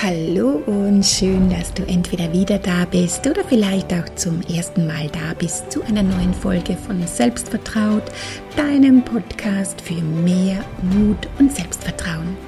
Hallo und schön, dass du entweder wieder da bist oder vielleicht auch zum ersten Mal da bist zu einer neuen Folge von Selbstvertraut, deinem Podcast für mehr Mut und Selbstvertrauen.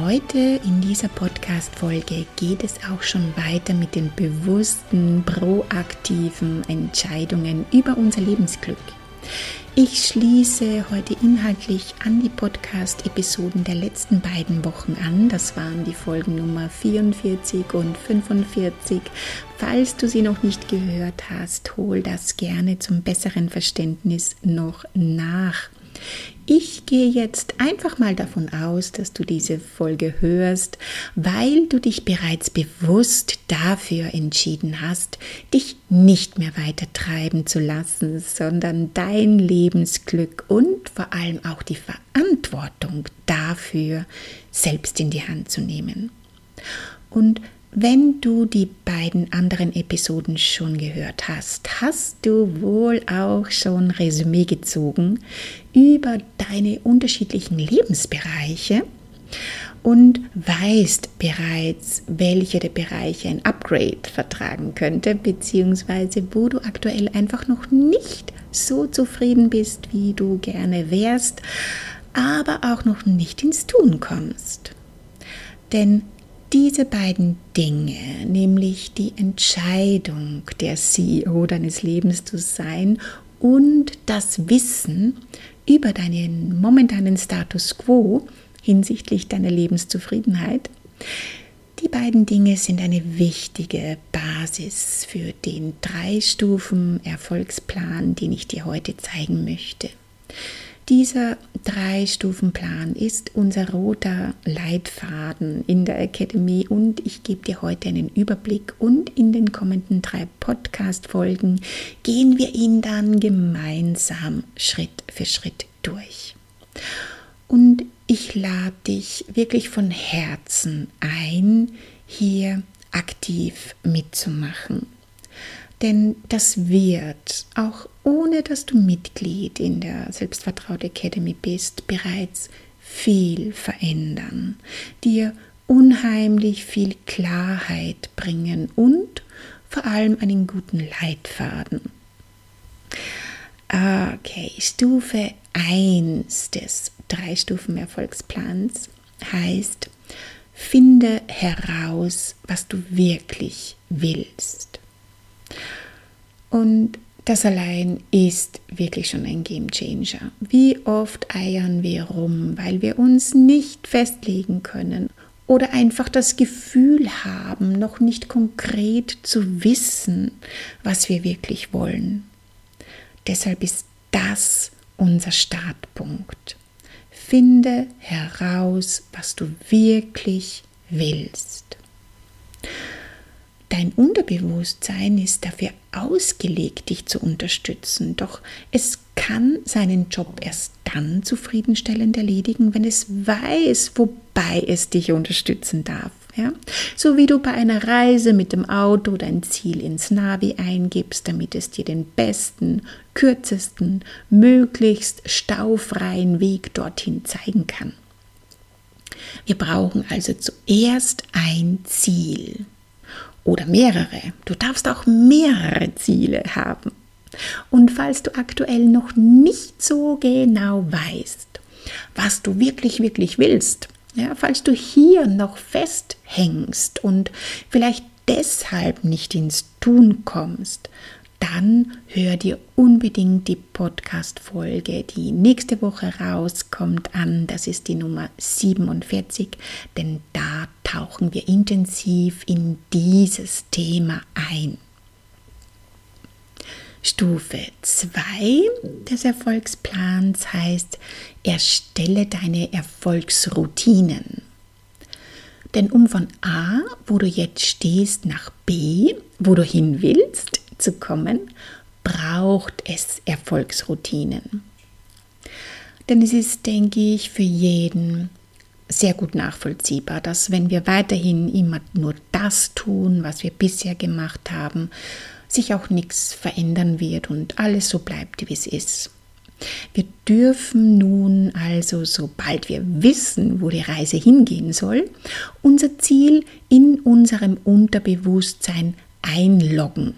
Heute in dieser Podcast-Folge geht es auch schon weiter mit den bewussten, proaktiven Entscheidungen über unser Lebensglück. Ich schließe heute inhaltlich an die Podcast-Episoden der letzten beiden Wochen an. Das waren die Folgen Nummer 44 und 45. Falls du sie noch nicht gehört hast, hol das gerne zum besseren Verständnis noch nach. Ich gehe jetzt einfach mal davon aus, dass du diese Folge hörst, weil du dich bereits bewusst dafür entschieden hast, dich nicht mehr weiter treiben zu lassen, sondern dein Lebensglück und vor allem auch die Verantwortung dafür selbst in die Hand zu nehmen. Und wenn du die beiden anderen Episoden schon gehört hast, hast du wohl auch schon Resümee gezogen über deine unterschiedlichen Lebensbereiche und weißt bereits, welche der Bereiche ein Upgrade vertragen könnte, beziehungsweise wo du aktuell einfach noch nicht so zufrieden bist, wie du gerne wärst, aber auch noch nicht ins Tun kommst. Denn diese beiden Dinge, nämlich die Entscheidung, der CEO deines Lebens zu sein und das Wissen über deinen momentanen Status quo hinsichtlich deiner Lebenszufriedenheit, die beiden Dinge sind eine wichtige Basis für den drei Stufen Erfolgsplan, den ich dir heute zeigen möchte. Dieser Drei-Stufen-Plan ist unser roter Leitfaden in der Academy und ich gebe dir heute einen Überblick und in den kommenden drei Podcast-Folgen gehen wir ihn dann gemeinsam Schritt für Schritt durch. Und ich lade dich wirklich von Herzen ein, hier aktiv mitzumachen. Denn das wird, auch ohne dass du Mitglied in der Selbstvertraut Academy bist, bereits viel verändern, dir unheimlich viel Klarheit bringen und vor allem einen guten Leitfaden. Okay, Stufe 1 des Drei-Stufen-Erfolgsplans heißt, finde heraus, was du wirklich willst. Und das allein ist wirklich schon ein Game Changer. Wie oft eiern wir rum, weil wir uns nicht festlegen können oder einfach das Gefühl haben, noch nicht konkret zu wissen, was wir wirklich wollen. Deshalb ist das unser Startpunkt. Finde heraus, was du wirklich willst. Dein Unterbewusstsein ist dafür ausgelegt, dich zu unterstützen, doch es kann seinen Job erst dann zufriedenstellend erledigen, wenn es weiß, wobei es dich unterstützen darf. Ja? So wie du bei einer Reise mit dem Auto dein Ziel ins Navi eingibst, damit es dir den besten, kürzesten, möglichst staufreien Weg dorthin zeigen kann. Wir brauchen also zuerst ein Ziel oder mehrere. Du darfst auch mehrere Ziele haben. Und falls du aktuell noch nicht so genau weißt, was du wirklich, wirklich willst, ja, falls du hier noch festhängst und vielleicht deshalb nicht ins Tun kommst, dann hör dir unbedingt die Podcast-Folge, die nächste Woche rauskommt, an. Das ist die Nummer 47, denn da tauchen wir intensiv in dieses Thema ein. Stufe 2 des Erfolgsplans heißt, erstelle deine Erfolgsroutinen. Denn um von A, wo du jetzt stehst, nach B, wo du hin willst, zu kommen, braucht es Erfolgsroutinen. Denn es ist, denke ich, für jeden sehr gut nachvollziehbar, dass wenn wir weiterhin immer nur das tun, was wir bisher gemacht haben, sich auch nichts verändern wird und alles so bleibt, wie es ist. Wir dürfen nun also, sobald wir wissen, wo die Reise hingehen soll, unser Ziel in unserem Unterbewusstsein einloggen.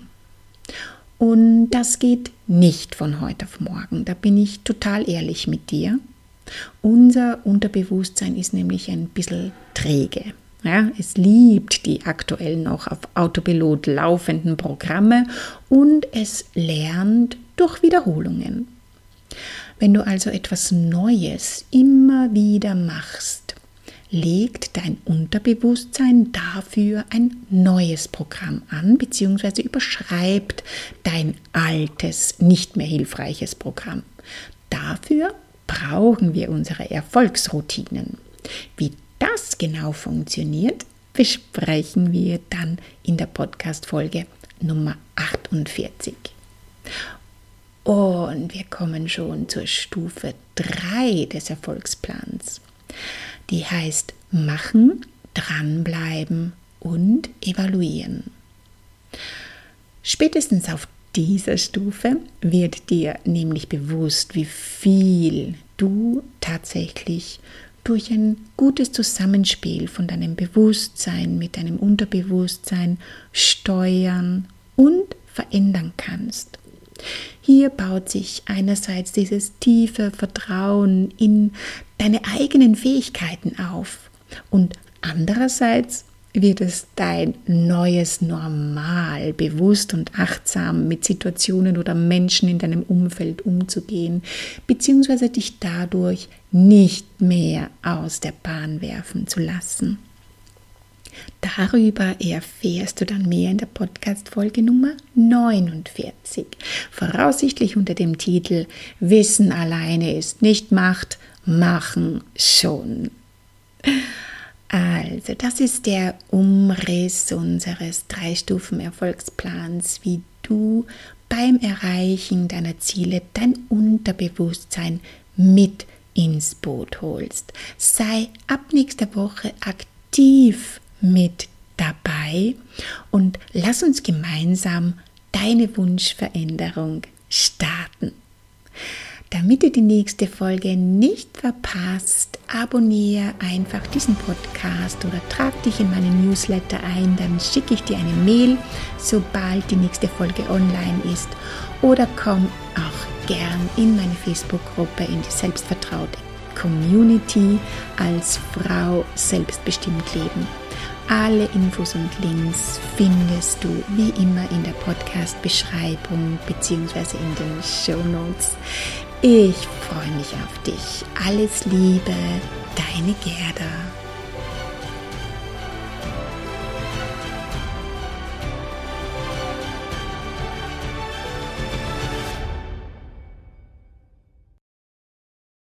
Und das geht nicht von heute auf morgen. Da bin ich total ehrlich mit dir. Unser Unterbewusstsein ist nämlich ein bisschen träge. Ja, es liebt die aktuell noch auf Autopilot laufenden Programme und es lernt durch Wiederholungen. Wenn du also etwas Neues immer wieder machst, legt dein Unterbewusstsein dafür ein neues Programm an, beziehungsweise überschreibt dein altes, nicht mehr hilfreiches Programm. Dafür brauchen wir unsere Erfolgsroutinen. Wie das genau funktioniert, besprechen wir dann in der Podcast-Folge Nummer 48. Und wir kommen schon zur Stufe 3 des Erfolgsplans. Die heißt machen, dranbleiben und evaluieren. Spätestens auf dieser Stufe wird dir nämlich bewusst, wie viel du tatsächlich durch ein gutes Zusammenspiel von deinem Bewusstsein mit deinem Unterbewusstsein steuern und verändern kannst. Hier baut sich einerseits dieses tiefe Vertrauen in deine eigenen Fähigkeiten auf und andererseits wird es dein neues Normal, bewusst und achtsam mit Situationen oder Menschen in deinem Umfeld umzugehen, beziehungsweise dich dadurch nicht mehr aus der Bahn werfen zu lassen. Darüber erfährst du dann mehr in der Podcast-Folge Nummer 49, voraussichtlich unter dem Titel Wissen alleine ist nicht Macht, machen schon. Also, das ist der Umriss unseres Drei-Stufen-Erfolgsplans, wie du beim Erreichen deiner Ziele dein Unterbewusstsein mit ins Boot holst. Sei ab nächster Woche aktiv mit dabei und lass uns gemeinsam deine Wunschveränderung starten. Damit du die nächste Folge nicht verpasst, abonniere einfach diesen Podcast oder trag dich in meinen Newsletter ein, dann schicke ich dir eine Mail, sobald die nächste Folge online ist oder komm auch gern in meine Facebook-Gruppe in die selbstvertraute Community als Frau selbstbestimmt leben. Alle Infos und Links findest du wie immer in der Podcast-Beschreibung bzw. in den Show Notes. Ich freue mich auf dich. Alles Liebe, deine Gerda.